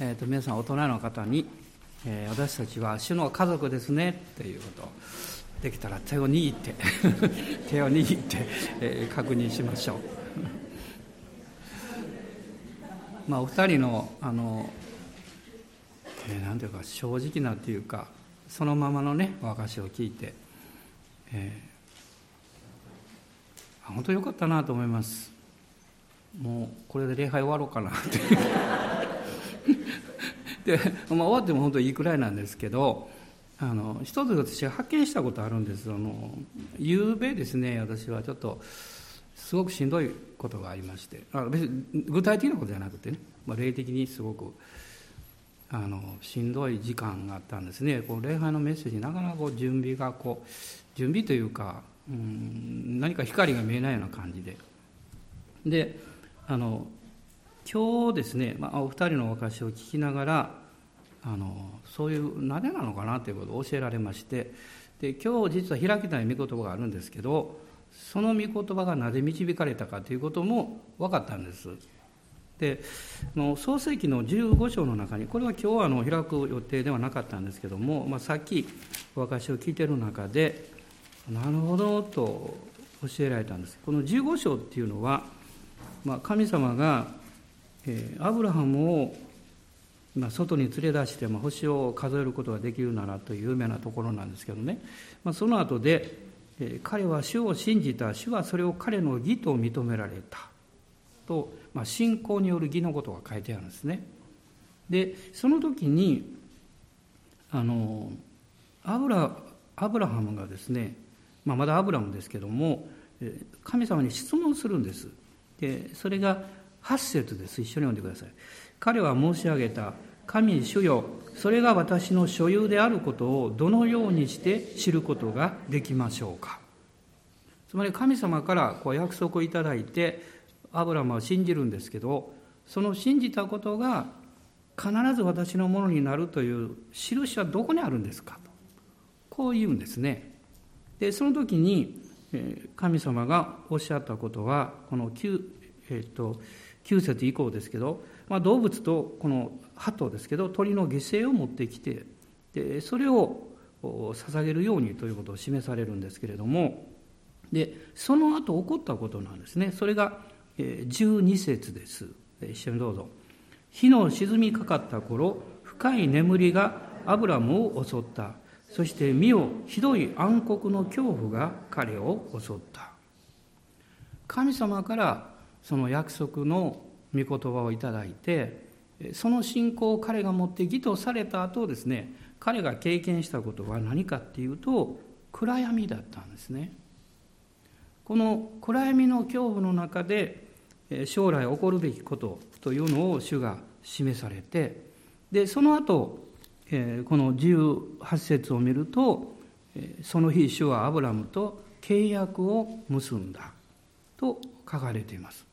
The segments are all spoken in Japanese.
えーと、皆さん大人の方に、えー、私たちは主の家族ですねということ。できたら手を握って 手を握って、えー、確認しましょう。まあお二人のあの、えー、なんていうか正直なっていうかそのままのねお証を聞いて、えー、本当よかったなと思います。もうこれで礼拝終わろうかなって。で、まあ、終わっても本当にいいくらいなんですけどあの一つ私が発見したことあるんです。あの夕べですね私はちょっとすごくしんどいことがありまして。あ別に具体的なことじゃなくてね、まあ、霊的にすごくあのしんどい時間があったんですね。こう礼拝のメッセージなかなかこう準備がこう準備というかうん何か光が見えないような感じで。であの今日ですね、まあ、お二人のお話を聞きながらあのそういうなぜなのかなということを教えられましてで今日実は開きたい御言葉があるんですけどその御言葉がなぜ導かれたかということも分かったんです。で創世記の15章の中にこれは今日はあの開く予定ではなかったんですけども、まあ、さっきお証を聞いてる中でなるほどと教えられたんですこの15章っていうのは、まあ、神様がえアブラハムをま外に連れ出して、ま星を数えることができるならという有名なところなんですけどね、まあ、その後で、え彼は主を信じた。主はそれを彼の義と認められた。と、まあ、信仰による義のことが書いてあるんですね。でその時にあのアブラアブラハムがですね、まあ、まだアブラムですけども神様に質問するんです。でそれが8節です。一緒に読んでください。彼は申し上げた、神主よ、それが私の所有であることをどのようにして知ることができましょうか？つまり神様からこう約束をいただいて、アブラムは信じるんですけど、その信じたことが必ず私のものになるという印はどこにあるんですか？と。こう言うんですね。で、その時に、神様がおっしゃったことは、この9、えっ、と、9節以降ですけど、まあ、動物とこの鳩ですけど鳥の犠牲を持ってきてでそれを捧げるようにということを示されるんですけれどもでその後起こったことなんですね。それが12節です。一緒にどうぞ。火の沈みかかった頃深い眠りがアブラムを襲った。そして身をひどい暗黒の恐怖が彼を襲った。神様からその約束の御言葉をいただいてその信仰を彼が持って義とされた後ですね彼が経験したことは何かっていうと暗闇だったんですね。この暗闇の恐怖の中で将来起こるべきことというのを主が示されてでその後この18節を見るとその日主はアブラムと契約を結んだと書かれています。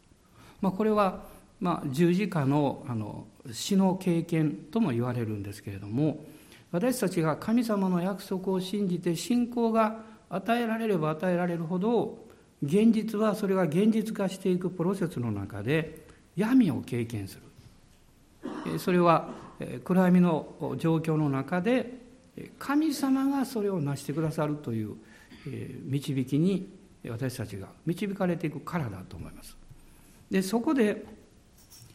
まあ、これは、まあ、十字架のあの死の経験とも言われるんですけれども私たちが神様の約束を信じて信仰が与えられれば与えられるほど現実はそれが現実化していくプロセスの中で闇を経験する。それは暗闇の状況の中で神様がそれを成してくださるという導きに私たちが導かれていくからだと思います。でそこで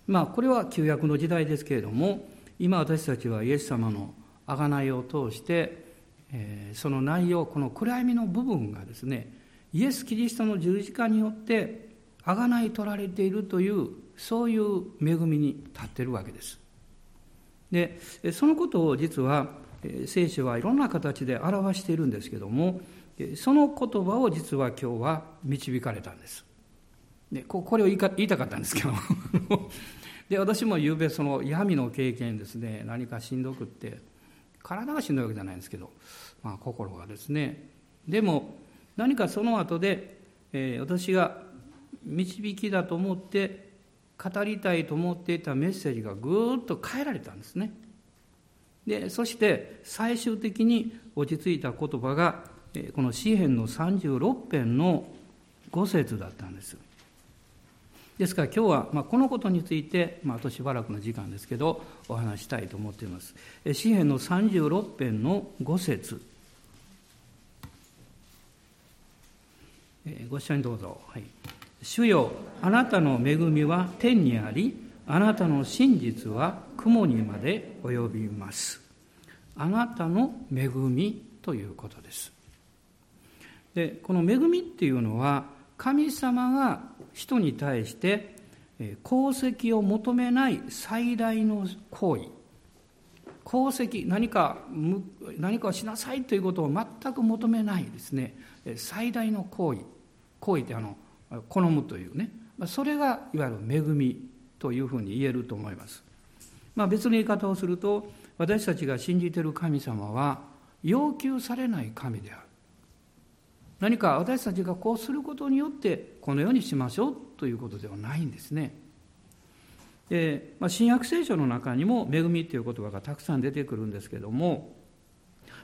まあこれは旧約の時代ですけれども今私たちはイエス様の贖いを通して、えー、その内容この暗闇の部分がですねイエス・キリストの十字架によって贖い取られているというそういう恵みに立っているわけです。でそのことを実は聖書はいろんな形で表しているんですけどもその言葉を実は今日は導かれたんです。でこれを言い言いたかったんですけど。で私もゆうべその闇の経験ですね何かしんどくって体がしんどいわけじゃないんですけど、まあ、心がですね。でも何かその後で、えー、私が導きだと思って語りたいと思っていたメッセージがぐーっと変えられたんですね。でそして最終的に落ち着いた言葉がこの詩篇の36編の5節だったんです。ですから今日は、まあ、このことについて、まあ、あとしばらくの時間ですけどお話したいと思っています。詩篇の36編の5節。ご一緒にどうぞ、はい、主よあなたの恵みは天にありあなたの真実は雲にまで及びます。あなたの恵みということです。でこの恵みっていうのは神様が人に対して功績を求めない最大の行為。功績何か何かをしなさいということを全く求めないですね。最大の行為。行為ってあの好むというね。それがいわゆる恵みというふうに言えると思います、まあ、別の言い方をすると私たちが信じている神様は要求されない神である。何か私たちがこうすることによってこのようにしましょうということではないんですね。でまあ、新約聖書の中にも「恵み」という言葉がたくさん出てくるんですけども、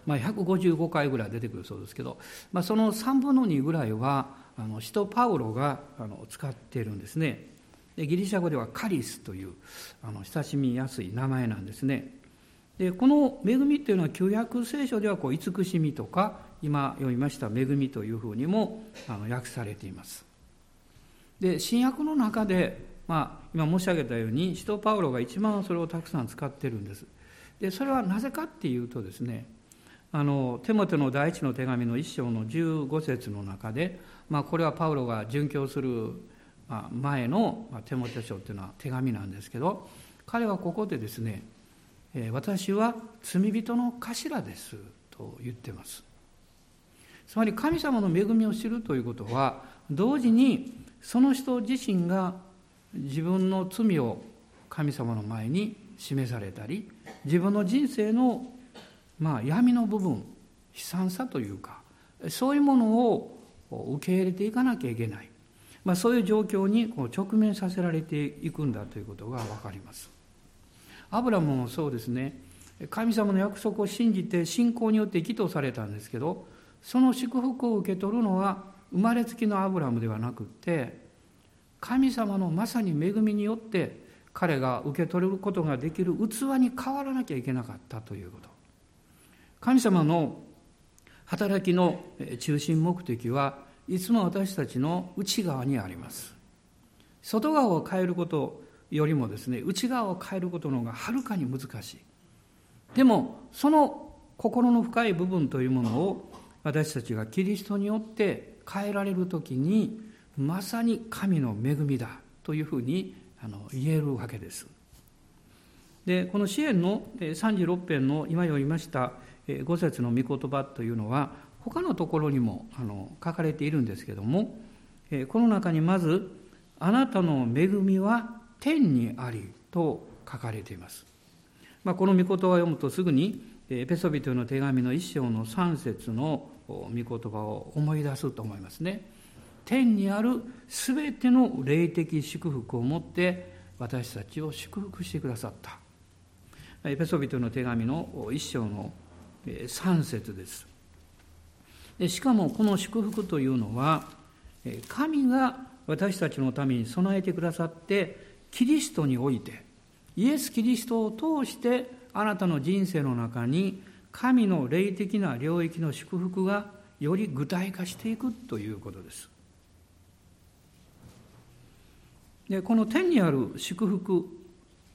まあ、155回ぐらい出てくるそうですけど、まあ、その3分の2ぐらいはあの使徒パウロがあの使っているんですねでギリシャ語ではカリスというあの親しみやすい名前なんですねでこの恵みっていうのは旧約聖書ではこう慈しみとか今読みました恵みというふうにも訳されています。で新約の中で、まあ、今申し上げたように使徒パウロが一番それをたくさん使ってるんです。でそれはなぜかっていうとですねあのテモテの第一の手紙の一章の15節の中で、まあ、これはパウロが殉教する前のテモテ書っていうのは手紙なんですけど彼はここでですね「私は罪人の頭です」と言ってます。つまり神様の恵みを知るということは同時にその人自身が自分の罪を神様の前に示されたり自分の人生のまあ闇の部分悲惨さというかそういうものを受け入れていかなきゃいけない、まあ、そういう状況にこう直面させられていくんだということが分かります。アブラムもそうですね神様の約束を信じて信仰によって義とされたんですけどその祝福を受け取るのは生まれつきのアブラムではなくて神様のまさに恵みによって彼が受け取ることができる器に変わらなきゃいけなかったということ。神様の働きの中心目的はいつも私たちの内側にあります。外側を変えることよりもですね内側を変えることの方がはるかに難しい。でもその心の深い部分というものを私たちがキリストによって変えられる時にまさに神の恵みだというふうにあの言えるわけです。でこの支援の36編の今読みました5節の御言葉というのは他のところにもあの書かれているんですけどもこの中にまず「あなたの恵みは天にあり」と書かれています。まあ、この御言葉を読むとすぐにペソビトの手紙の一章の3節の御言葉を思い出すと思いますね。天にあるすべての霊的祝福をもって私たちを祝福してくださった。エペソビトの手紙の一章の3節です。しかもこの祝福というのは神が私たちのために備えてくださってキリストにおいてイエス・キリストを通してあなたの人生の中に神の霊的な領域の祝福がより具体化していくということです。でこの天にある祝福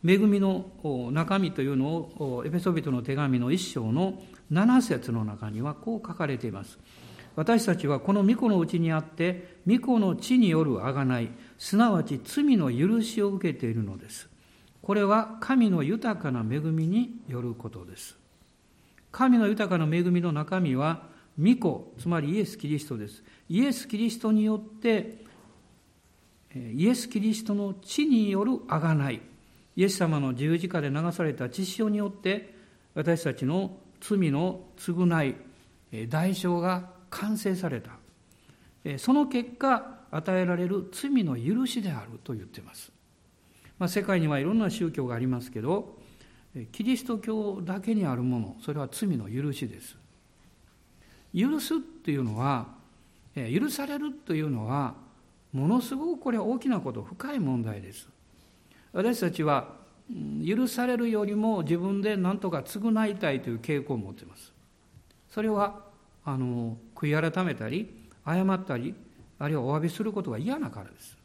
恵みの中身というのをエペソビトの手紙の一章の7節の中にはこう書かれています。私たちはこの御子のうちにあって御子の地による贖いすなわち罪の許しを受けているのです。これは神の豊かな恵みによることです。神の豊かな恵みの中身は、御子、つまりイエス・キリストです。イエス・キリストによって、イエス・キリストの地による贖い、イエス様の十字架で流された血潮によって、私たちの罪の償い、代償が完成された。その結果、与えられる罪の許しであると言っています。まあ、世界にはいろんな宗教がありますけど、キリスト教だけにあるものそれは罪の許しです。許すっていうのは許されるというのはものすごくこれは大きなこと深い問題です。私たちは許されるよりも自分で何とか償いたいという傾向を持っています。それはあの悔い改めたり謝ったりあるいはお詫びすることが嫌なからです。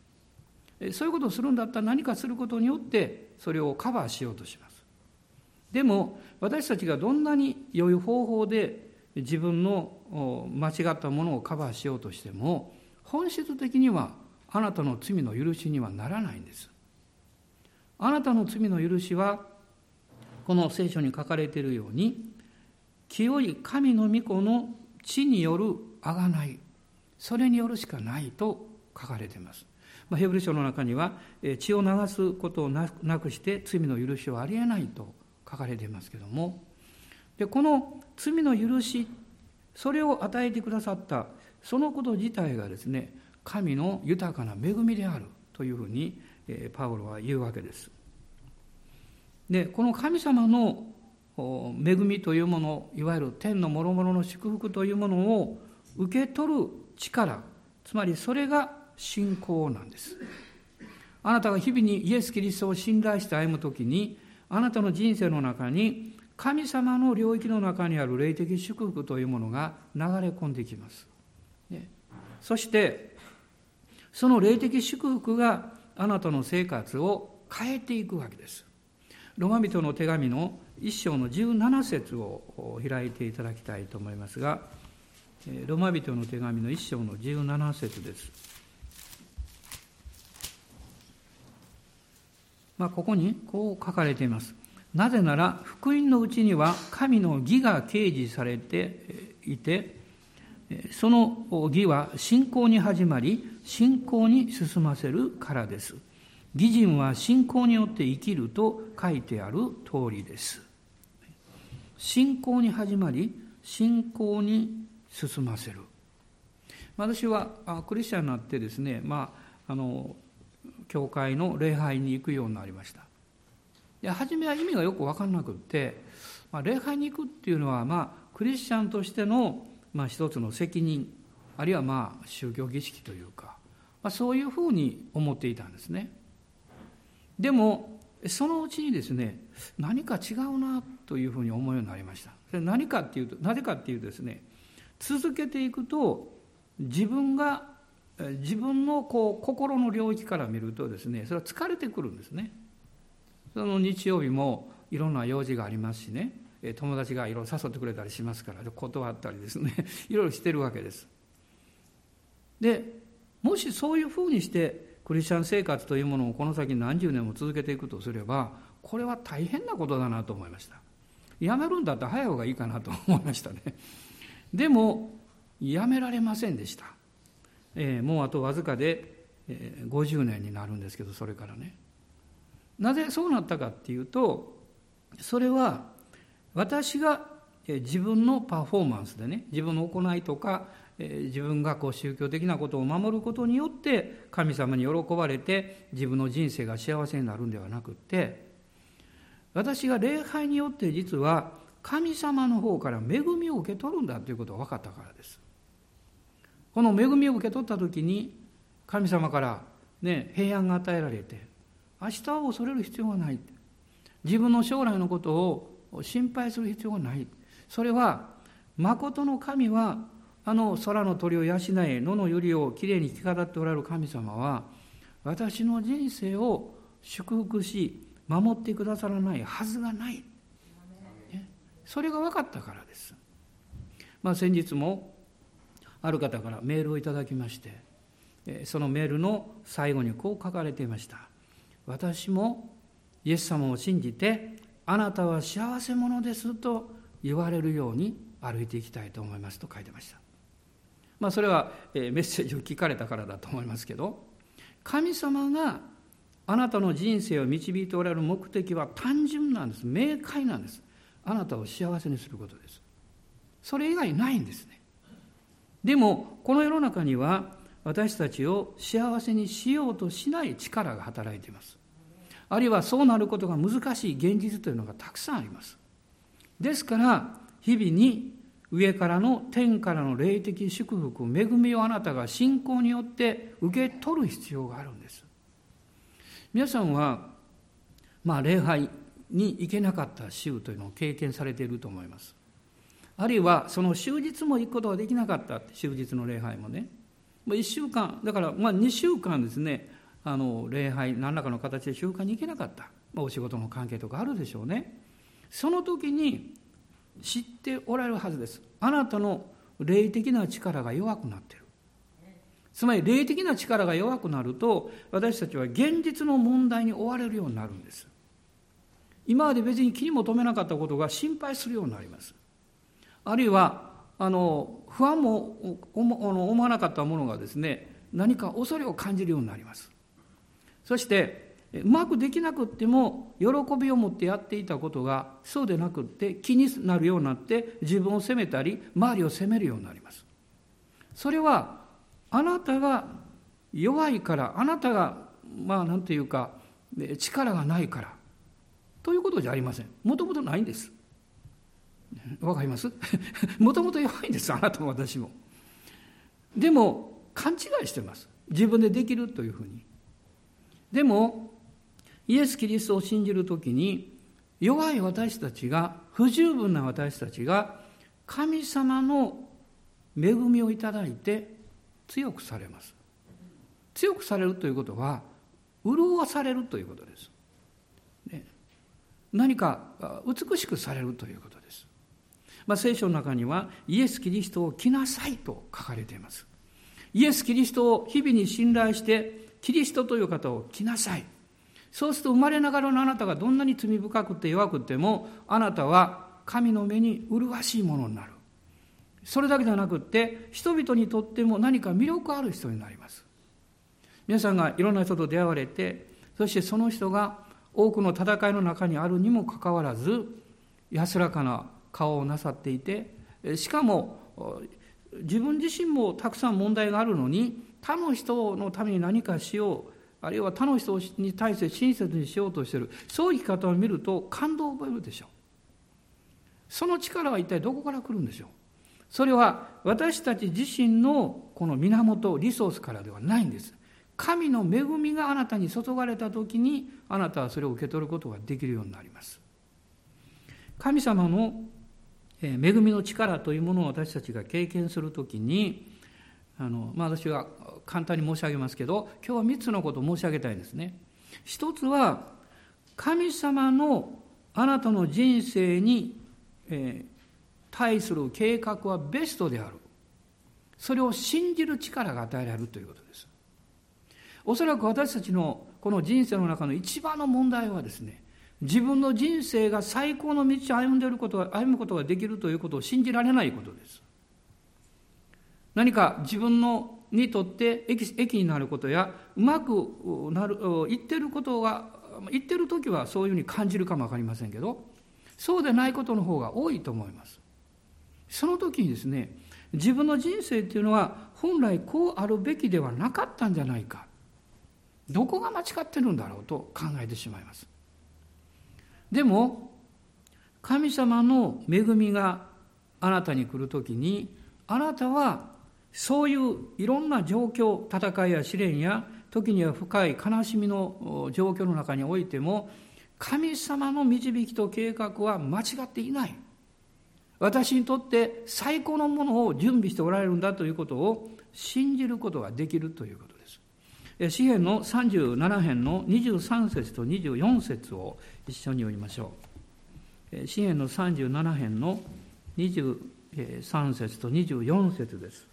そういうことをするんだったら何かすることによってそれをカバーしようとします。でも私たちがどんなに良い方法で自分の間違ったものをカバーしようとしても本質的にはあなたの罪の許しにはならないんですあなたの罪の許しはこの聖書に書かれているように清い神の御子の地による贖いそれによるしかないと書かれています。まあ、ヘブル書の中には血を流すことをなくして罪の許しはありえないと書かれていますけどもでこの罪の許しそれを与えてくださったそのこと自体がですね神の豊かな恵みであるというふうにパウロは言うわけです。でこの神様の恵みというものいわゆる天の諸々の祝福というものを受け取る力つまりそれが信仰なんですあなたが日々にイエス・キリストを信頼して歩む時にあなたの人生の中に神様の領域の中にある霊的祝福というものが流れ込んできます、ね、そしてその霊的祝福があなたの生活を変えていくわけです。ロマ人の手紙の一章の17節を開いていただきたいと思いますがロマ人の手紙の一章の17節です。まあ、ここにこう書かれています。なぜなら、福音のうちには神の義が掲示されていて、その義は信仰に始まり、信仰に進ませるからです。義人は信仰によって生きると書いてある通りです。信仰に始まり、信仰に進ませる私はクリスチャンになってですねまああの教会の礼拝に行くようになりました。いや初めは意味がよく分からなくって、まあ、礼拝に行くっていうのはまあクリスチャンとしての、まあ、一つの責任あるいはまあ宗教儀式というか、まあ、そういうふうに思っていたんですね。でもそのうちにですね何か違うなというふうに思うようになりました。それ何かっていうとなぜかっていうとですね続けていくと自分が自分のこう心の領域から見るとですねそれは疲れてくるんですね。その日曜日もいろんな用事がありますしね。友達がいろいろ誘ってくれたりしますから断ったりですね。いろいろしてるわけです。でもしそういうふうにしてクリスチャン生活というものをこの先何十年も続けていくとすればこれは大変なことだなと思いました。やめるんだったら早い方がいいかなと思いましたね。でもやめられませんでした、えー、もうあとわずかで、えー、50年になるんですけどそれからねなぜそうなったかっていうとそれは私が自分のパフォーマンスでね自分の行いとか自分がこう宗教的なことを守ることによって神様に喜ばれて自分の人生が幸せになるんではなくって私が礼拝によって実は神様の方から恵みを受け取るんだということが分かったからです。この恵みを受け取った時に神様から、ね、平安が与えられて明日を恐れる必要がない自分の将来のことを心配する必要がない。それは誠の神はあの空の鳥を養え野の百合をきれいに着飾っておられる神様は私の人生を祝福し守ってくださらないはずがない。ね。それが分かったからです。まあ、先日もある方からメールをいただきましてそのメールの最後にこう書かれていました「私もイエス様を信じてあなたは幸せ者です」と言われるように歩いていきたいと思いますと書いてました。まあ、それはメッセージを聞かれたからだと思いますけど神様があなたの人生を導いておられる目的は単純なんです。明快なんです。あなたを幸せにすることです。それ以外ないんですね。でもこの世の中には私たちを幸せにしようとしない力が働いています。あるいはそうなることが難しい現実というのがたくさんあります。ですから日々に上からの天からの霊的祝福恵みをあなたが信仰によって受け取る必要があるんです。皆さんはまあ礼拝に行けなかった週というのを経験されていると思います。あるいはその終日も行くことができなかった終日の礼拝もね。1週間だからまあ2週間ですね。あの礼拝何らかの形で習慣に行けなかった、まあ、お仕事の関係とかあるでしょうね。その時に知っておられるはずです。あなたの霊的な力が弱くなっている。つまり霊的な力が弱くなると私たちは現実の問題に追われるようになるんです。今まで別に気にも留めなかったことが心配するようになります。あるいはあの不安も思わなかったものがですね何か恐れを感じるようになります。そしてうまくできなくっても喜びを持ってやっていたことがそうでなくって気になるようになって自分を責めたり周りを責めるようになります。それはあなたが弱いからあなたがまあ何て言うか力がないからということじゃありません。もともとないんです。わかります？もともと弱いんですあなたも私も。でも勘違いしてます。自分でできるというふうに。でもイエス・キリストを信じるときに弱い私たちが不十分な私たちが神様の恵みをいただいて強くされます。強くされるということは潤わされるということです、ね、何か美しくされるということ。まあ、聖書の中にはイエス・キリストを着なさいと書かれています。イエス・キリストを日々に信頼してキリストという方を着なさい。そうすると生まれながらのあなたがどんなに罪深くて弱くてもあなたは神の目に麗しいものになる。それだけではなくって人々にとっても何か魅力ある人になります。皆さんがいろんな人と出会われてそしてその人が多くの戦いの中にあるにもかかわらず安らかな顔をなさっていてしかも自分自身もたくさん問題があるのに他の人のために何かしようあるいは他の人に対して親切にしようとしてるそういう生き方を見ると感動を覚えるでしょう。その力は一体どこから来るんでしょう。それは私たち自身のこの源リソースからではないんです。神の恵みがあなたに注がれた時にあなたはそれを受け取ることができるようになります。神様の恵みの力というものを私たちが経験するときにあの、まあ、私は簡単に申し上げますけど今日は3つのことを申し上げたいんですね。一つは神様のあなたの人生に、え、対する計画はベストであるそれを信じる力が与えられるということですおそらく私たちのこの人生の中の一番の問題はですね自分の人生が最高の道を歩んでいることが歩むことができるということを信じられないことです。何か自分のにとって益益になることやうまくなる言ってることが言ってる時はそういうふうに感じるかも分かりませんけどそうでないことの方が多いと思います。その時にですね自分の人生っていうのは本来こうあるべきではなかったんじゃないか。どこが間違ってるんだろうと考えてしまいます。でも神様の恵みがあなたに来るときにあなたはそういういろんな状況戦いや試練や時には深い悲しみの状況の中においても神様の導きと計画は間違っていない。私にとって最高のものを準備しておられるんだということを信じることができるということ。詩篇の37編の23節と24節を一緒に読みましょう。詩篇の37編の23節と24節です。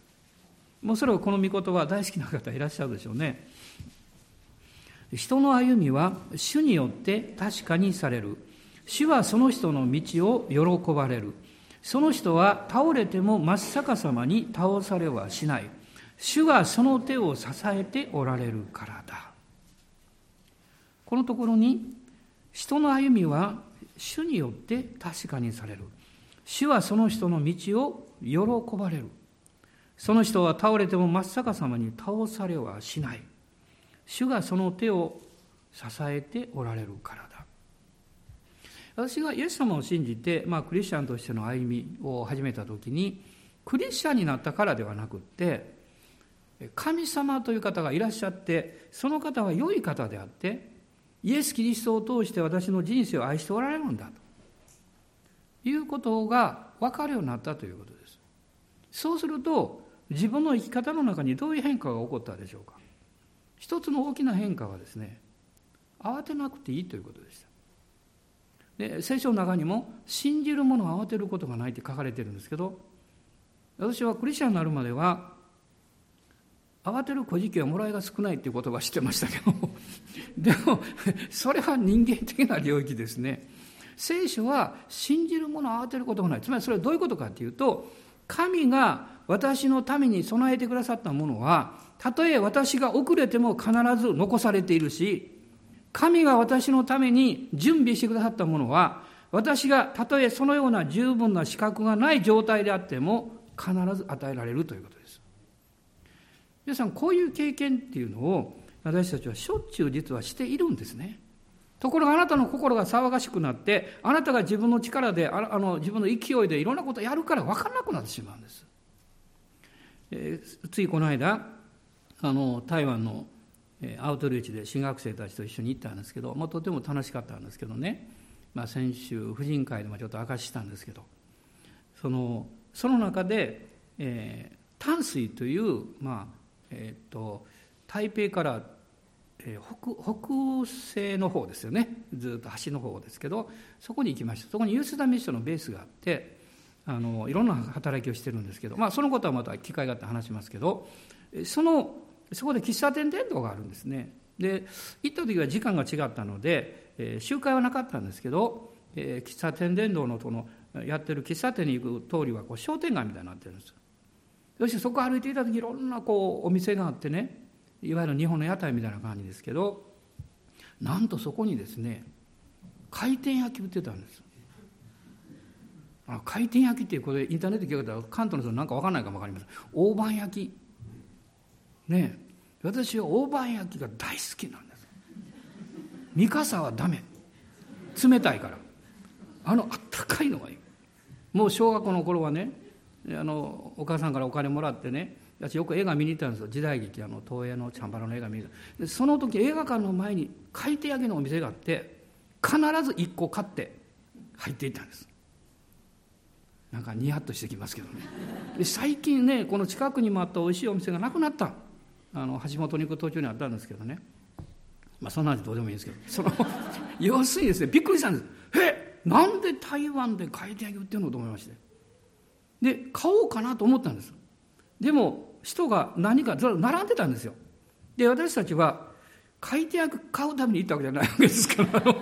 もうそれはこの御言葉大好きな方いらっしゃるでしょうね。人の歩みは主によって確かにされる。主はその人の道を喜ばれる。その人は倒れても真っ逆さまに倒されはしない。主がその手を支えておられるからだ。このところに、人の歩みは主によって確かにされる。主はその人の道を喜ばれる。その人は倒れても真っ逆さまに倒されはしない。主がその手を支えておられるからだ。私がイエス様を信じて、まあ、クリスチャンとしての歩みを始めた時にクリスチャンになったからではなくって神様という方がいらっしゃってその方は良い方であってイエス・キリストを通して私の人生を愛しておられるんだと。いうことが分かるようになったということです。そうすると自分の生き方の中にどういう変化が起こったでしょうか。一つの大きな変化はですね慌てなくていいということでした。で聖書の中にも信じる者は慌てることがないって書かれてるんですけど私はクリスチャンになるまでは慌てる小じはもらいが少ないっていう言葉知ってましたけど でもそれは人間的な領域ですね。聖書は信じる者は慌てることがない。つまりそれはどういうことかっていうと神が私のために備えてくださったものはたとえ私が遅れても必ず残されているし神が私のために準備してくださったものは私がたとえそのような十分な資格がない状態であっても必ず与えられるということです。皆さんこういう経験っていうのを私たちはしょっちゅう実はしているんですね。ところがあなたの心が騒がしくなってあなたが自分の力であの自分の勢いでいろんなことをやるから分からなくなってしまうんです、えー、ついこの間あの台湾のアウトリーチで新学生たちと一緒に行ったんですけど、まあ、とても楽しかったんですけどね、まあ、先週婦人会でもちょっと明かししたんですけど。そのその中で、えー、淡水という、まあえーと、台北から、えー、北北西の方ですよね。ずっと橋の方ですけどそこに行きました。そこにユースダミッションのベースがあってあのいろんな働きをしてるんですけど、まあ、そのことはまた機会があって話しますけどそのそこで喫茶店伝道があるんですね。で行った時は時間が違ったので、えー、集会はなかったんですけど、えー、喫茶店伝道のこのやってる喫茶店に行く通りはこう商店街みたいになってるんですそしてそこ歩いていた時いろんなこうお店があってねいわゆる日本の屋台みたいな感じですけどなんとそこにですね回転焼き売ってたんです。あ回転焼きっていうこれインターネットで聞いたら関東の人なんか分かんないかも分かりません。大判焼き。ね私は大判焼きが大好きなんです。三笠はダメ。冷たいから。あのあったかいのがいい。もう小学校の頃はねあのお母さんからお金もらってね私よく映画見に行ったんですよ。時代劇あの東映のチャンバラの映画見に行った。その時映画館の前に回転焼きのお店があって必ず1個買って入っていったんです。なんかニヤッとしてきますけどね。で最近ねこの近くにもあったおいしいお店がなくなった。あの橋本に行く途中にあったんですけどね。まあそんな話どうでもいいんですけど。その 要するにですねびっくりしたんです。えなんで台湾で回転焼き売ってるのと思いまして。で買おうかなと思ったんです。でも人が何かずっと並んでたんですよ。で私たちは回転焼き買うために行ったわけじゃないわけですから。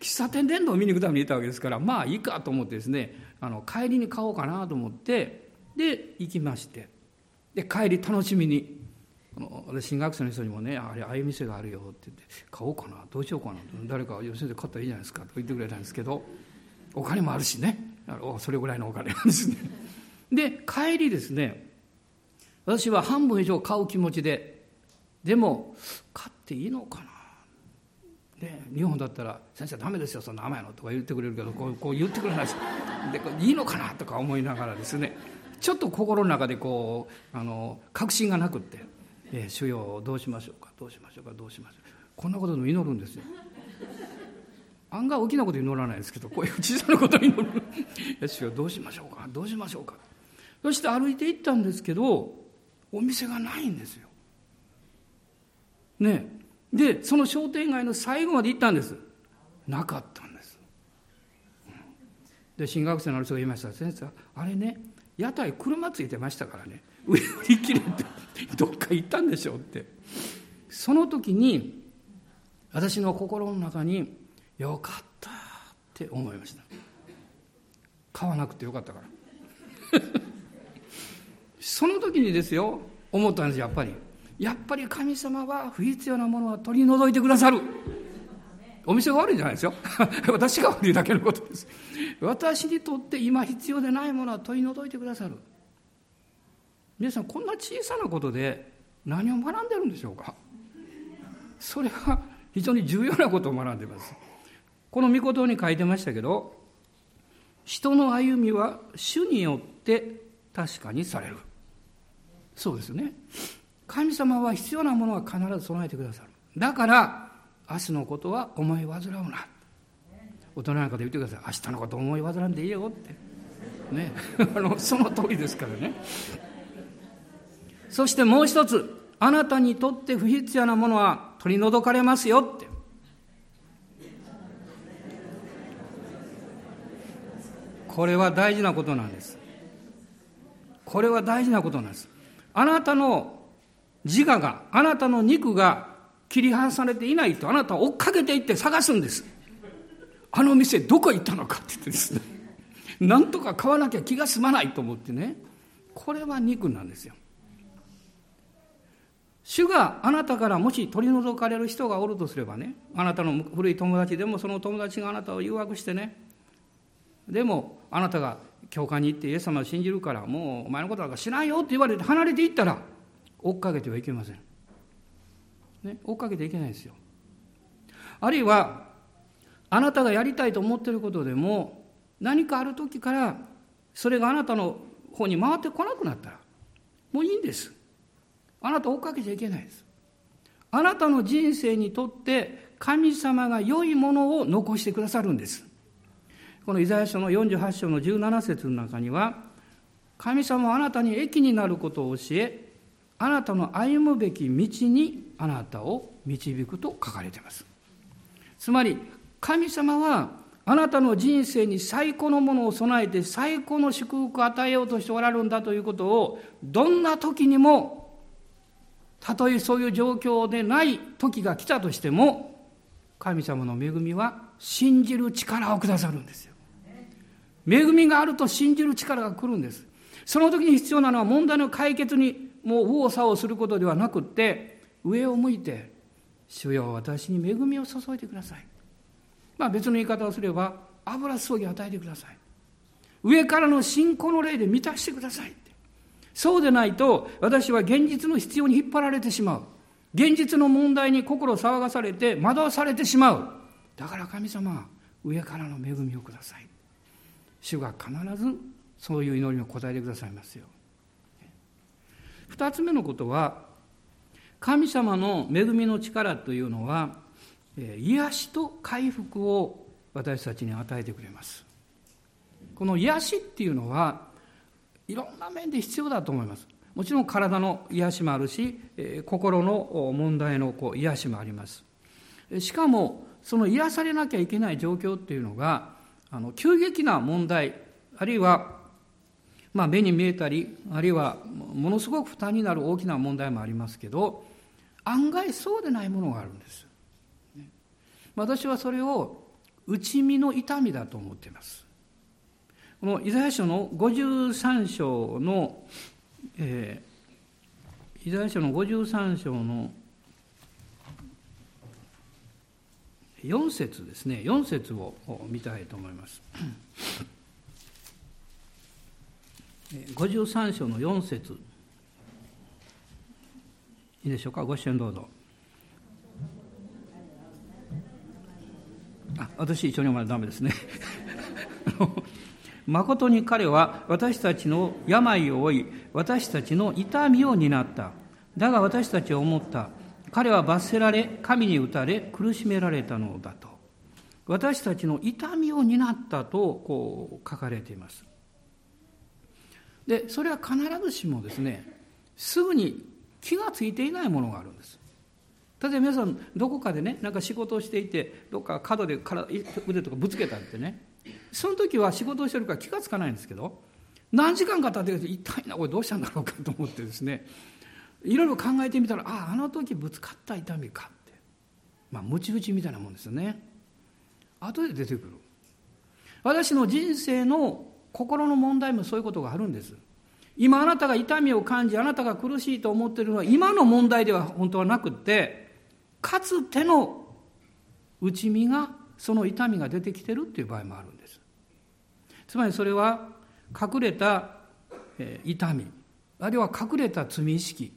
喫茶店電動を見に行くために行ったわけですからまあいいかと思ってですねあの帰りに買おうかなと思ってで行きまして。で帰り楽しみに私進学生の人にもね「あれああいう店があるよ」って言って「買おうかなどうしようかな」誰か「先生買ったらいいじゃないですか」と言ってくれたんですけどお金もあるしね。それぐらいのお金なんですね。で帰りですね私は半分以上買う気持ちででも買っていいのかな？ね、日本だったら「先生ダメですよそんな甘いの」とか言ってくれるけどこうこう言ってくれないしでいいのかな？とか思いながらですねちょっと心の中でこうあの確信がなくってえー、主よどうしましょうかどうしましょうかどうしましょう？かこんなことでも祈るんですよ。案外大きなこと祈らないですけどこういう小さなこと祈る主よどうしましょうかどうしましょうか？そして歩いて行ったんですけどお店がないんですよ。ね。でその商店街の最後まで行ったんです。なかったんです。で新学生の人が言いました。先生あれね屋台車ついてましたからね。売り切れて どっか行ったんでしょうって。その時に私の心の中によかったって思いました。買わなくてよかったから。その時にですよ思ったんですやっぱり。やっぱり神様は不必要なものは取り除いてくださる。お店が悪いんじゃないですよ。私が悪いだけのことです。私にとって今必要でないものは取り除いてくださる。皆さんこんな小さなことで何を学んでるんでしょうか。それは非常に重要なことを学んでます。この御言に書いてましたけど、人の歩みは主によって確かにされる。そうですよね。神様は必要なものは必ず備えてくださる。だから、明日のことは思い煩うな。大人なんかで言ってください。明日のこと思い煩んでいいよって。ね。あの、その通りですからね。そしてもう一つ、あなたにとって不必要なものは取り除かれますよって。これは大事なことなんです。これは大事なことなんです。あなたの自我が、あなたの肉が切り離されていないとあなたを追っかけていって探すんです。あの店どこ行ったのかって言ってですね。なんとか買わなきゃ気が済まないと思ってね。これは肉なんですよ。主があなたからもし取り除かれる人がおるとすればね、あなたの古い友達でもその友達があなたを誘惑してね、でもあなたが教会に行ってイエス様を信じるからもうお前のことなんかしないよって言われて離れていったら追っかけてはいけません。ね、追っかけていけないですよ。あるいはあなたがやりたいと思ってることでも何かある時からそれがあなたの方に回ってこなくなったらもういいんです。あなた追っかけちゃいけないです。あなたの人生にとって神様が良いものを残してくださるんです。このイザヤ書の48章の17節の中には、神様はあなたに益になることを教え、あなたの歩むべき道にあなたを導くと書かれています。つまり、神様はあなたの人生に最高のものを備えて最高の祝福を与えようとしておられるんだということを、どんな時にもたとえそういう状況でない時が来たとしても、神様の恵みは信じる力をくださるんですよ。恵みがあると信じる力が来るんです。その時に必要なのは問題の解決にもう右往左往することではなくって、上を向いて、主よ私に恵みを注いでください。まあ別の言い方をすれば、油注ぎ与えてください。上からの信仰の霊で満たしてください。そうでないと、私は現実の必要に引っ張られてしまう。現実の問題に心騒がされて惑わされてしまう。だから神様、上からの恵みをください。主が必ずそういう祈りに応えてくださいますよ。二つ目のことは、神様の恵みの力というのは、癒しと回復を私たちに与えてくれます。この癒しっていうのは、いろんな面で必要だと思います。もちろん体の癒しもあるし、心の問題のこう癒しもあります。しかも、その癒されなきゃいけない状況っていうのが、あの急激な問題、あるいは、まあ、目に見えたり、あるいはものすごく負担になる大きな問題もありますけど、案外そうでないものがあるんです。私はそれを内身の痛みだと思っています。このイザヤ書の53章の、えー、イザヤ書の53章の4節ですね、4節を見たいと思います。53章の4節いいでしょうか、ご支援どうぞ。あ私、一緒に読まれダメですね。誠に彼は私たちの病を負い、私たちの痛みを担った。だが私たちは思った。彼は罰せられ、神に打たれ、苦しめられたのだと。私たちの痛みを担ったとこう書かれています。で、それは必ずしもですね、すぐに気がついていないものがあるんです。例えば皆さん、どこかでね、なんか仕事をしていて、どっか角で腕とかぶつけたってね、その時は仕事をしてるから気が付かないんですけど何時間か経って痛いなこれどうしたんだろうかと思ってですねいろいろ考えてみたらあああの時ぶつかった痛みかって。まあムチ打ちみたいなもんですよね。後で出てくる。私の人生の心の問題もそういうことがあるんです。今あなたが痛みを感じあなたが苦しいと思っているのは今の問題では本当はなくってかつての内身がその痛みが出てきてるっていう場合もあるんです。つまりそれは隠れた痛みあるいは隠れた罪意識。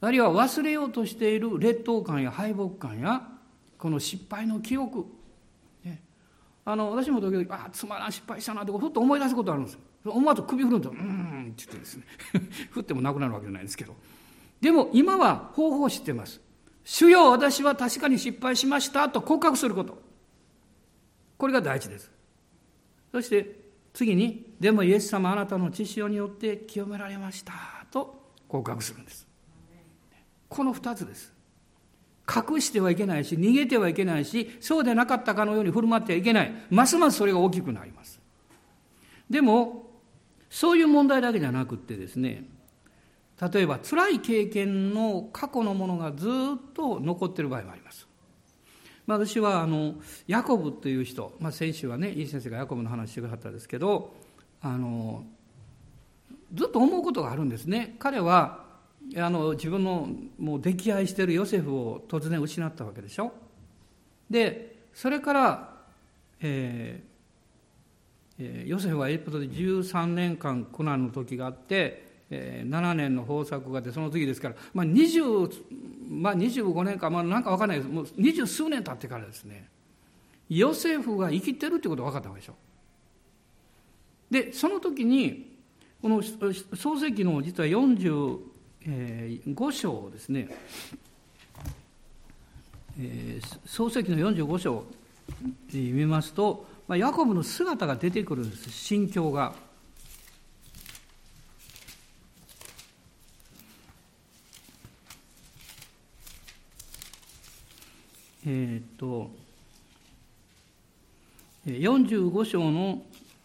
あるいは忘れようとしている劣等感や敗北感やこの失敗の記憶。あの私も時々あつまらん失敗したなってふっと思い出すことあるんです思わず首振るんと「うん」って言ってですね。振ってもなくなるわけじゃないですけど。でも今は方法を知ってます。主よ私は確かに失敗しましたと告白すること。これが第一です。そして次に「でもイエス様あなたの血潮によって清められました」と告白するんです。この2つです。隠してはいけないし逃げてはいけないしそうでなかったかのように振る舞ってはいけない。ますますそれが大きくなります。でもそういう問題だけじゃなくってですね例えば辛い経験の過去のものがずっと残っている場合もあります。まあ、私はあのヤコブという人、まあ、先週はねいい先生がヤコブの話してくださったんですけどあのずっと思うことがあるんですね。彼はあの自分のもう溺愛しているヨセフを突然失ったわけでしょ？でそれから、えーえー、ヨセフはエジプトで13年間苦難の時があってえー、7年の豊作があってその次ですから、まあ20まあ、25年か、まあ、なんか分かんないです。もう二十数年経ってからですね。ヨセフが生きてるってことが分かったわけでしょ？でその時にこの創世記の実は45章ですね、えー、創世記の45章見ますと、まあ、ヤコブの姿が出てくるんです。心境が。えっ、と45章の、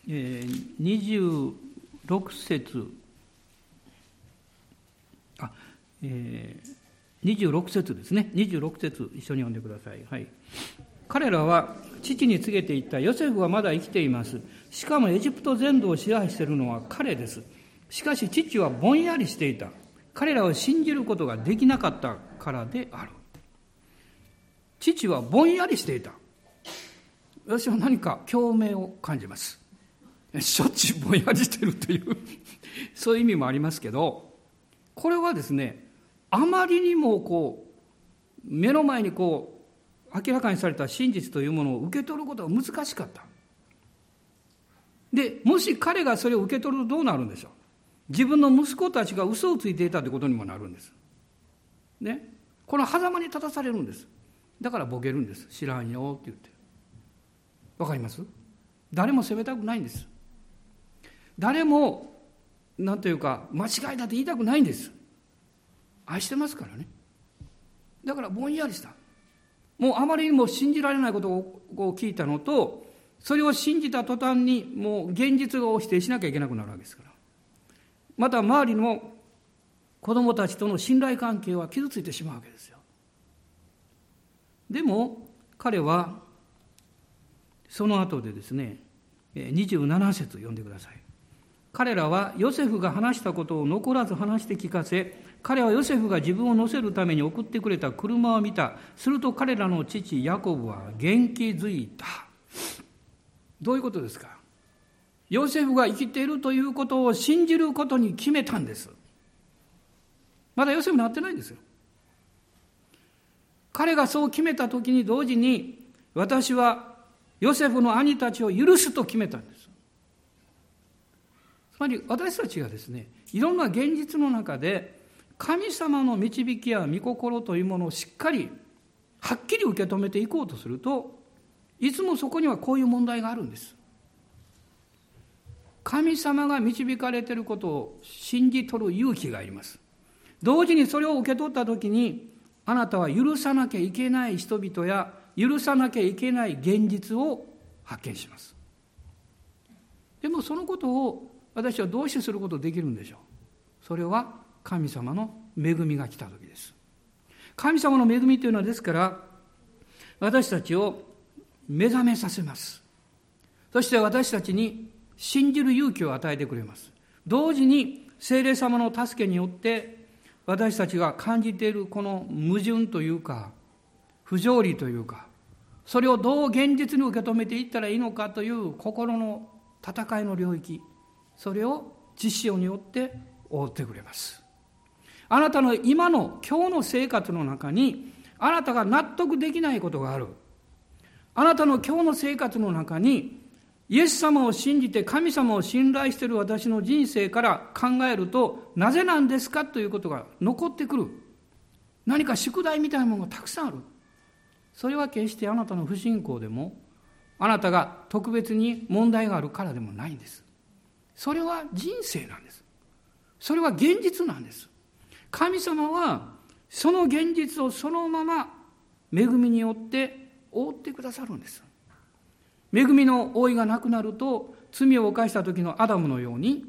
えー、26節あ、えー、26節ですね。26節一緒に読んでください、はい、彼らは父に告げていた。ヨセフはまだ生きています。しかもエジプト全土を支配しているのは彼です。しかし父はぼんやりしていた。彼らを信じることができなかったからである。父はぼんやりしていた。私は何か共鳴を感じます。しょっちゅうぼんやりしてるという。そういう意味もありますけど、これはですね、あまりにもこう、目の前にこう、明らかにされた真実というものを受け取ることが難しかった。で、もし彼がそれを受け取るとどうなるんでしょう？自分の息子たちが嘘をついていたということにもなるんです。ね？この狭間に立たされるんです。だからボケるんです知らんよって言ってわかります？誰も責めたくないんです誰も何というか間違いだって言いたくないんです愛してますからね。だからぼんやりした。もうあまりにも信じられないことを聞いたのとそれを信じた途端にもう現実を否定しなきゃいけなくなるわけですから。また周りの子供たちとの信頼関係は傷ついてしまうわけですよ。でも彼はその後でですね27節読んでください。彼らはヨセフが話したことを残らず話して聞かせ彼はヨセフが自分を乗せるために送ってくれた車を見た。すると彼らの父ヤコブは元気づいた。どういうことですか？ヨセフが生きているということを信じることに決めたんです。まだヨセフになってないんですよ。彼がそう決めた時に同時に私はヨセフの兄たちを許すと決めたんです。つまり私たちがですね、いろんな現実の中で神様の導きや御心というものをしっかりはっきり受け止めていこうとするといつもそこにはこういう問題があるんです。神様が導かれていることを信じ取る勇気があります。同時にそれを受け取った時にあなたは許さなきゃいけない人々や許さなきゃいけない現実を発見しますでもそのことを私はどうしてすることできるんでしょうそれは神様の恵みが来た時です。神様の恵みというのはですから私たちを目覚めさせます。そして私たちに信じる勇気を与えてくれます。同時に聖霊様の助けによって私たちが感じているこの矛盾というか不条理というかそれをどう現実に受け止めていったらいいのかという心の戦いの領域それを実証によって覆ってくれます。あなたの今の今日の生活の中にあなたが納得できないことがあるあなたの今日の生活の中に、イエス様を信じて神様を信頼している私の人生から考えると、なぜなんですかということが残ってくる。何か宿題みたいなものがたくさんある。それは決してあなたの不信仰でも、あなたが特別に問題があるからでもないんです。それは人生なんです。それは現実なんです。神様はその現実をそのまま恵みによって覆ってくださるんです。恵みの覆いがなくなると罪を犯した時のアダムのように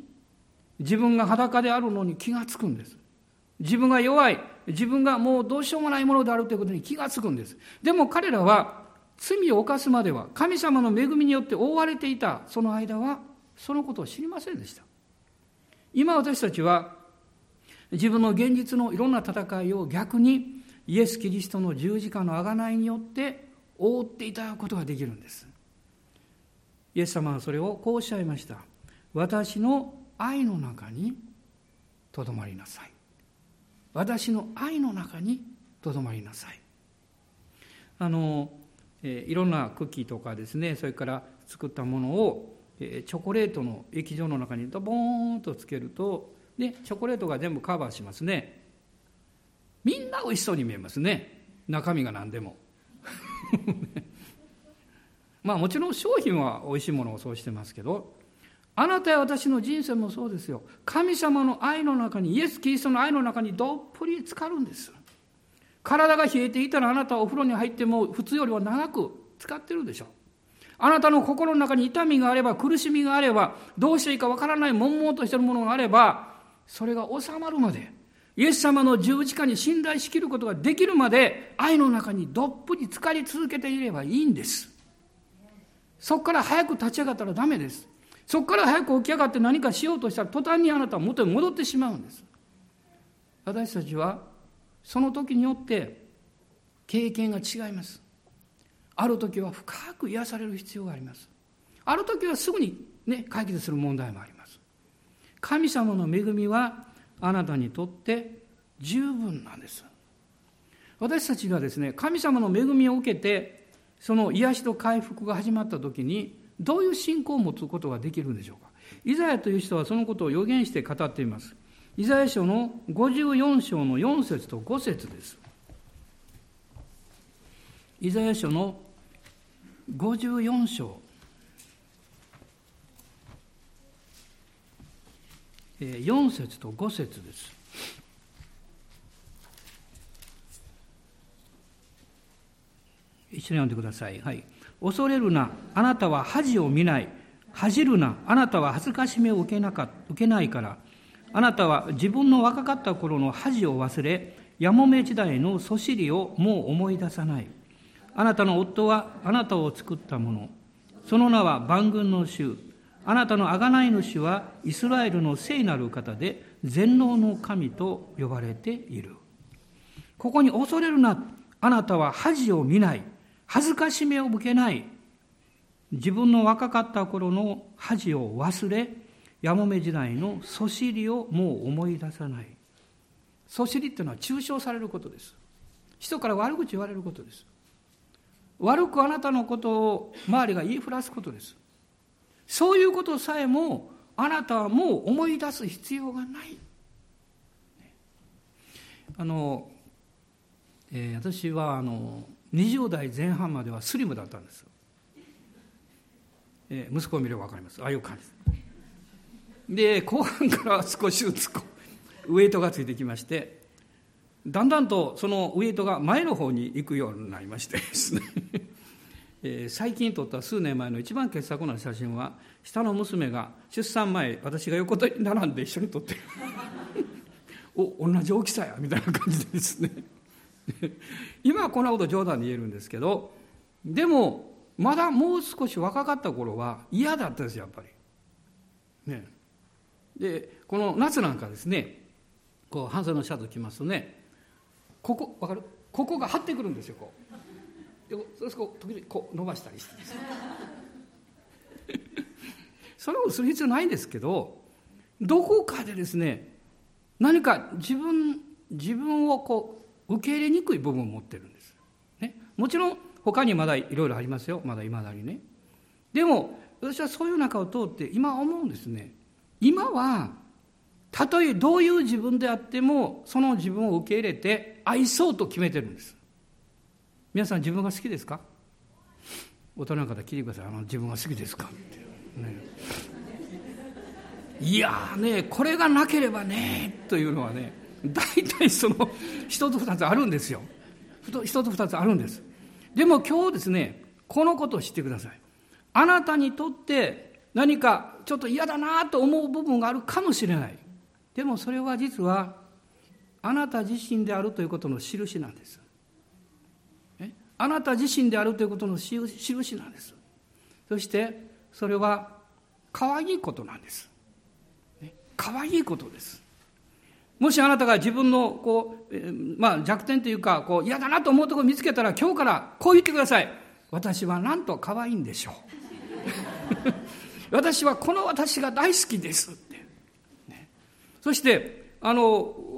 自分が裸であるのに気がつくんです。自分が弱い、自分がもうどうしようもないものであるということに気がつくんです。でも彼らは罪を犯すまでは神様の恵みによって覆われていたその間はそのことを知りませんでした。今私たちは自分の現実のいろんな戦いを逆にイエス・キリストの十字架の贖いによって覆っていただくことができるんです。イエス様はそれをこうおっしゃいました。私の愛の中にとどまりなさい。私の愛の中にとどまりなさい。あの、えー、いろんなクッキーとかですね、それから作ったものを、チョコレートの液状の中にドボーンとつけると、で、チョコレートが全部カバーしますね。みんな美味しそうに見えますね。中身が何でも。まあもちろん商品は美味しいものをそうしてますけど、あなたや私の人生もそうですよ。神様の愛の中に、イエス・キリストの愛の中にどっぷり浸かるんです。体が冷えていたらあなたはお風呂に入っても普通よりは長く使ってるでしょう。あなたの心の中に痛みがあれば、苦しみがあれば、どうしていいかわからない悶々としてるものがあれば、それが収まるまで、イエス様の十字架に信頼しきることができるまで、愛の中にどっぷり浸かり続けていればいいんです。そこから早く立ち上がったらダメです。そこから早く起き上がって何かしようとしたら途端にあなたは元に戻ってしまうんです。私たちはその時によって経験が違います。ある時は深く癒される必要があります。ある時はすぐにね、解決する問題もあります。神様の恵みはあなたにとって十分なんです。私たちがですね、神様の恵みを受けて、その癒しと回復が始まった時に、どういう信仰を持つことができるんでしょうか。イザヤという人はそのことを予言して語っています。イザヤ書の54章の4節と5節です。イザヤ書の54章4節と5節です。一緒に読んでください。はい。恐れるな、あなたは恥を見ない。恥じるな、あなたは恥ずかしめを受けなか受けないから。あなたは自分の若かった頃の恥を忘れ、やもめ時代のそしりをもう思い出さない。あなたの夫はあなたを作ったもの。その名は万軍の主。あなたの贖い主はイスラエルの聖なる方で全能の神と呼ばれている。ここに恐れるな。あなたは恥を見ない。恥ずかしめを向けない。自分の若かった頃の恥を忘れ、やもめ時代のそしりをもう思い出さない。そしりっていうのは抽象されることです。人から悪口言われることです。悪くあなたのことを周りが言いふらすことです。そういうことさえもあなたはもう思い出す必要がない。あの、えー、私はあの20代前半まではスリムだったんです。えー、息子を見れば分かります。ああいう感じで。で、後半から少しずつこうウエイトがついてきまして、だんだんとそのウエイトが前の方に行くようになりましてですねえー、最近撮った数年前の一番傑作な写真は下の娘が出産前私が横に並んで一緒に撮ってる。お同じ大きさやみたいな感じですね。今はこんなこと冗談で言えるんですけどでもまだもう少し若かった頃は嫌だったですやっぱり。ね。でこの夏なんかですねこう半袖のシャツ着ますとねここ分かる？ここが張ってくるんですよこう。でそれこ時々こう伸ばしたりしてです それをする必要ないんですけどどこかでですね何か自分自分をこう受け入れにくい部分を持ってるんです、ね、もちろん他にまだいろいろありますよ。まだ未だにね。でも、私はそういう中を通って今思うんですね。今は、たとえどういう自分であっても、その自分を受け入れて愛そうと決めてるんです。皆さん自分が好きですか？大人の方聞いてください。あの自分が好きですかって。ね、いやね、これがなければね、というのはね、大体その一つ二つあるんですよ。一つ二つあるんです。でも今日ですね、このことを知ってください。あなたにとって何かちょっと嫌だなと思う部分があるかもしれない。でもそれは実はあなた自身であるということの印なんです。あなた自身であるということの印なんです。そしてそれは可愛いことなんです。可愛いことです。もしあなたが自分のこう、まあ、弱点というかこう嫌だなと思うところを見つけたら今日からこう言ってください。私はなんと可愛いんでしょう。私はこの私が大好きですって。ね、そしてあの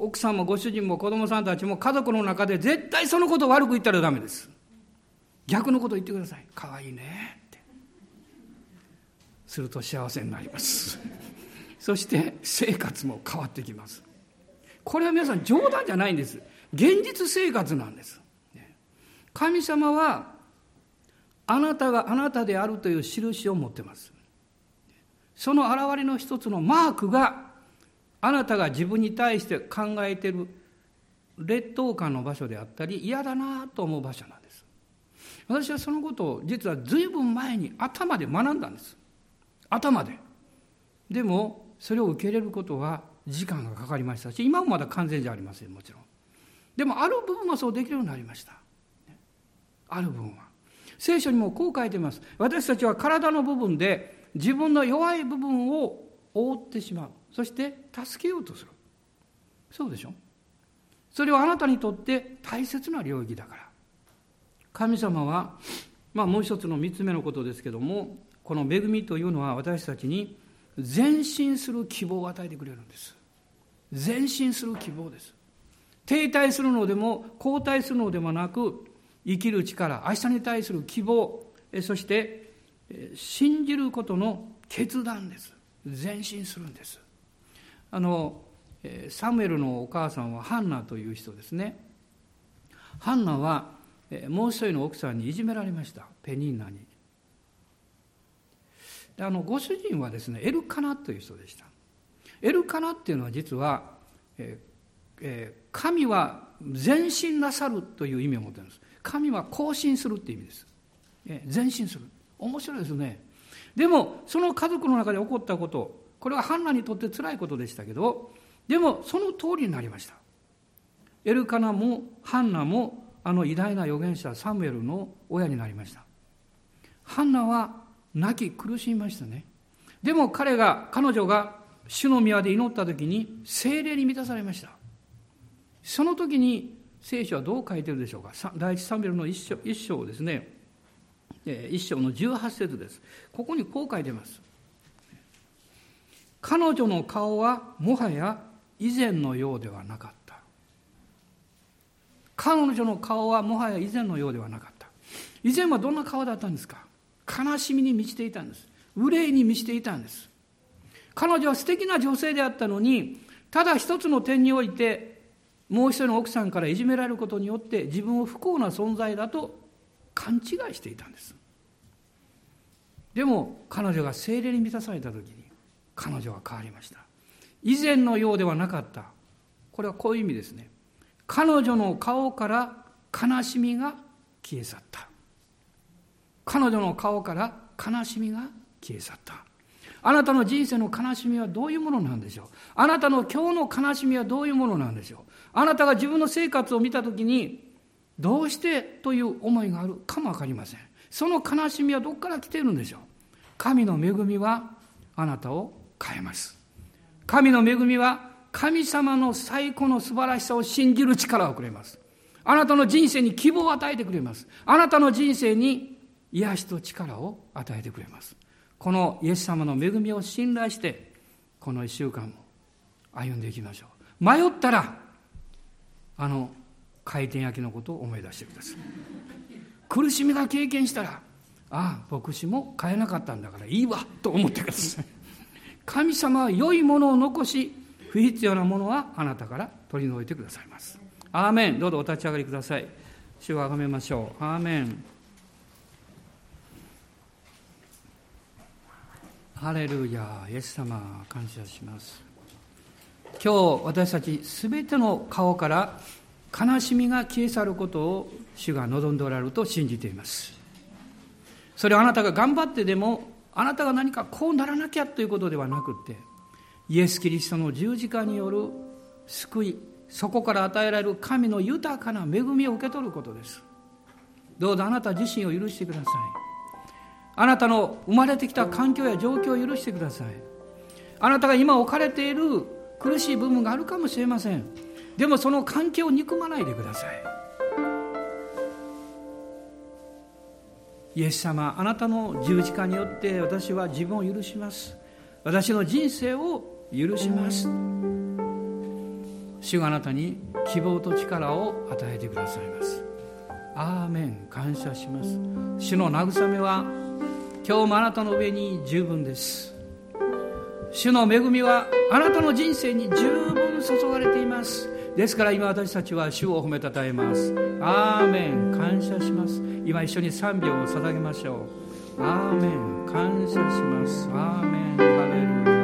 奥さんもご主人も子供さんたちも家族の中で絶対そのことを悪く言ったらダメです。逆のこと言ってください。可愛いねって。すると幸せになります。そして生活も変わってきます。これは皆さん冗談じゃないんです。現実生活なんです。神様はあなたがあなたであるという印を持ってます。その現れの一つのマークがあなたが自分に対して考えている劣等感の場所であったり嫌だなと思う場所なんです。私はそのことを実は随分前に頭で学んだんです。頭で。でもそれを受け入れることは時間がかかりましたし今もまだ完全じゃありませんもちろん。でもある部分はそうできるようになりました。ある部分は。聖書にもこう書いてます。私たちは体の部分で自分の弱い部分を覆ってしまう。そして助けようとする。そうでしょ？それはあなたにとって大切な領域だから。神様は、まあ、もう一つの三つ目のことですけどもこの恵みというのは私たちに前進する希望を与えてくれるんです。前進する希望です。停滞するのでも後退するのでもなく生きる力明日に対する希望そして信じることの決断です。前進するんです。あのサムエルのお母さんはハンナという人ですね。ハンナはもう一人の奥さんにいじめられました。ペニーナに。であのご主人はですねエルカナという人でした。エルカナっていうのは実は、ええ神は前進なさるという意味を持ってるんです。神は更新するっていう意味です、え前進する。面白いですね。でもその家族の中で起こったことこれはハンナにとって辛いことでしたけどでもその通りになりました。エルカナもハンナもあの偉大な預言者サムエルの親になりました。ハンナは泣き苦しみましたね。でも彼が彼女が主の宮で祈った時に精霊に満たされました。その時に聖書はどう書いてるでしょうか。第一サムエルの一章一章ですね。一章の18節です。ここにこう書いてます。彼女の顔はもはや以前のようではなかった。彼女の顔はもはや以前のようではなかった。以前はどんな顔だったんですか？悲しみに満ちていたんです。憂いに満ちていたんです。彼女は素敵な女性であったのにただ一つの点においてもう一人の奥さんからいじめられることによって自分を不幸な存在だと勘違いしていたんです。でも彼女が精霊に満たされた時に彼女は変わりました。以前のようではなかった。これはこういう意味ですね。彼女の顔から悲しみが消え去った。彼女の顔から悲しみが消え去った。あなたの人生の悲しみはどういうものなんでしょう？あなたの今日の悲しみはどういうものなんでしょう？あなたが自分の生活を見た時にどうしてという思いがあるかも分かりません。その悲しみはどこから来ているんでしょう？神の恵みはあなたを変えます。神の恵みは神様の最高の素晴らしさを信じる力をくれます。あなたの人生に希望を与えてくれます。あなたの人生に癒しと力を与えてくれます。このイエス様の恵みを信頼して、この一週間も歩んでいきましょう。迷ったら、あの回転焼きのことを思い出してください。苦しみが経験したらああ牧師も変えなかったんだからいいわと思ってください神様は良いものを残し不必要なものはあなたから取り除いてくださいます。アーメン。どうぞお立ち上がりください。主をあがめましょう。アーメン。ハレルヤイエス様感謝します。今日私たちすべての顔から悲しみが消え去ることを主が望んでおられると信じています。それはあなたが頑張ってでもあなたが何かこうならなきゃということではなくってイエス・キリストの十字架による救いそこから与えられる神の豊かな恵みを受け取ることです。どうぞあなた自身を許してください。あなたの生まれてきた環境や状況を許してください。あなたが今置かれている苦しい部分があるかもしれません。でもその関係を憎まないでください。イエス様あなたの十字架によって私は自分を許します。私の人生を許します。主があなたに希望と力を与えてくださいます。アーメン。感謝します。主の慰めは今日もあなたの上に十分です。主の恵みはあなたの人生に十分注がれています。ですから今私たちは主を褒めたたえます。アーメン。感謝します。今一緒に賛美を捧げましょう。アーメン。感謝します。アーメン。ハレルヤ。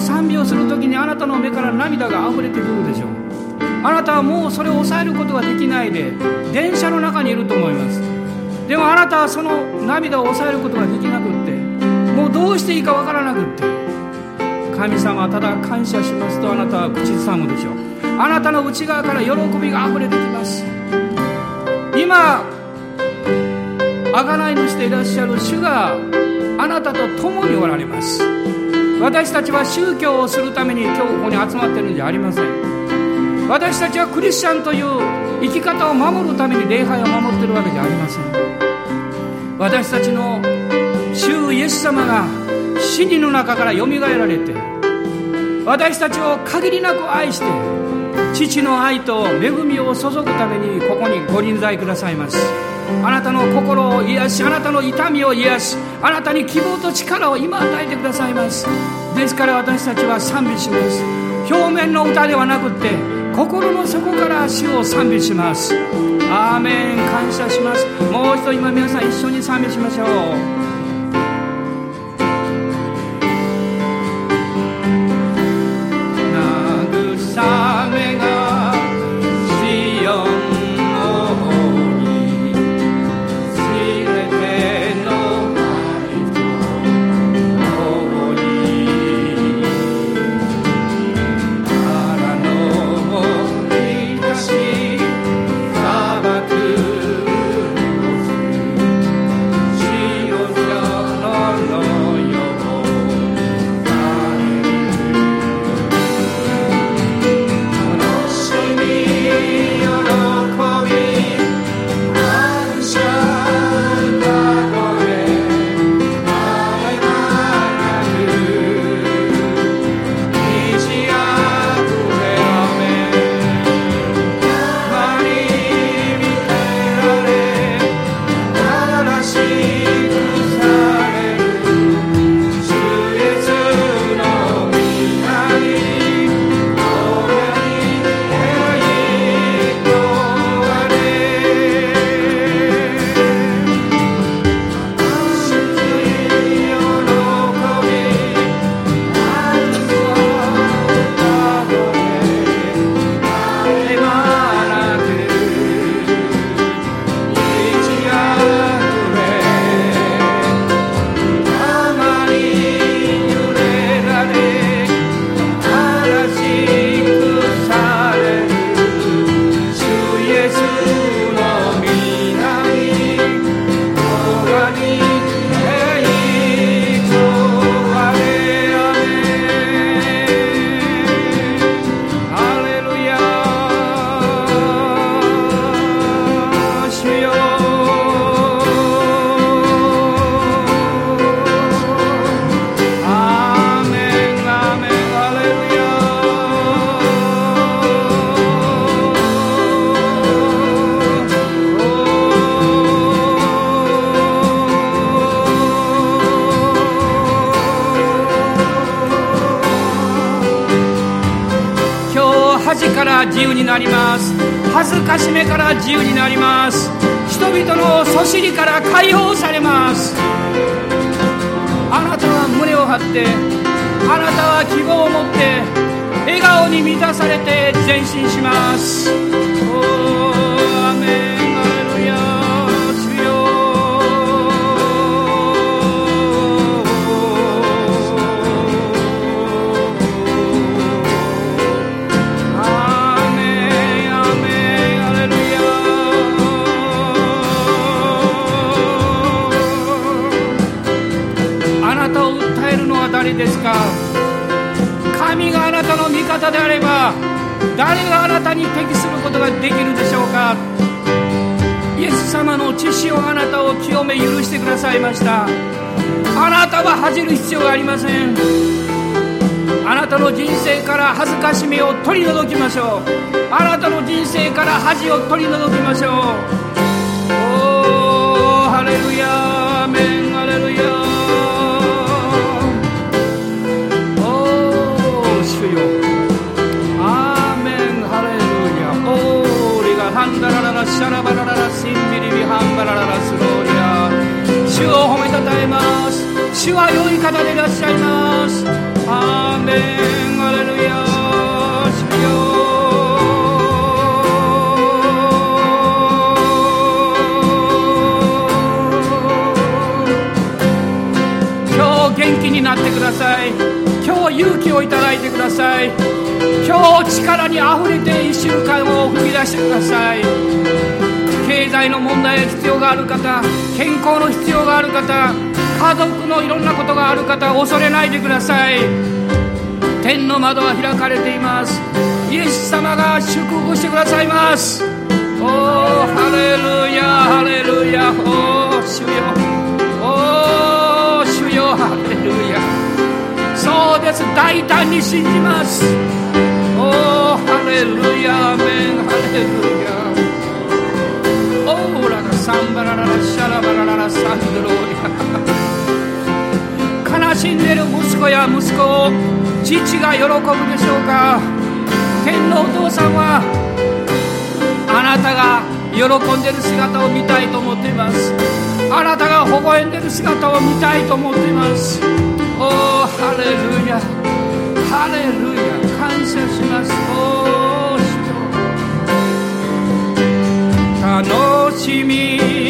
賛美をする時にあなたの目から涙が溢れてくるでしょう。あなたはもうそれを抑えることができないで電車の中にいると思います。でもあなたはその涙を抑えることができなくってもうどうしていいかわからなくって。神様はただ感謝しますとあなたは口ずさむでしょう。あなたの内側から喜びが溢れてきます。今贖いのしていらっしゃる主があなたと共におられます。私たちは宗教をするために今日ここに集まってるんじゃありません。私たちはクリスチャンという生き方を守るために礼拝を守ってるわけじゃありません。私たちの主イエス様が死にの中からよみがえられて私たちを限りなく愛して父の愛と恵みを注ぐためにここにご臨在くださいます。あなたの心を癒しあなたの痛みを癒しあなたに希望と力を今与えてくださいます。ですから私たちは賛美します。表面の歌ではなくって心の底から主を賛美します。アーメン。感謝します。もう一度今皆さん一緒に賛美しましょう。良い方でいらっしゃいます。アーメン。アレルヤ主よ今日元気になってください。今日勇気をいただいてください。今日力にあふれて1週間を踏み出してください。経済の問題必要がある方健康の必要がある方家族のいろんなことがある方恐れないでください。天の窓は開かれています。イエス様が祝福してくださいます。おおハレルヤハレルヤ。おお主よ。おお主よ。ハレルヤ。そうです。大胆に信じます。おおハレルヤ。メン。ハレルヤ。オーラがサンバラララシャラバラララサンドローリ悲しんでる息子や息子を父が喜ぶでしょうか。天のお父さんはあなたが喜んでる姿を見たいと思っています。あなたが微笑んでる姿を見たいと思っています。おおハレルヤ。ハレルヤ。感謝します。おお楽しみ。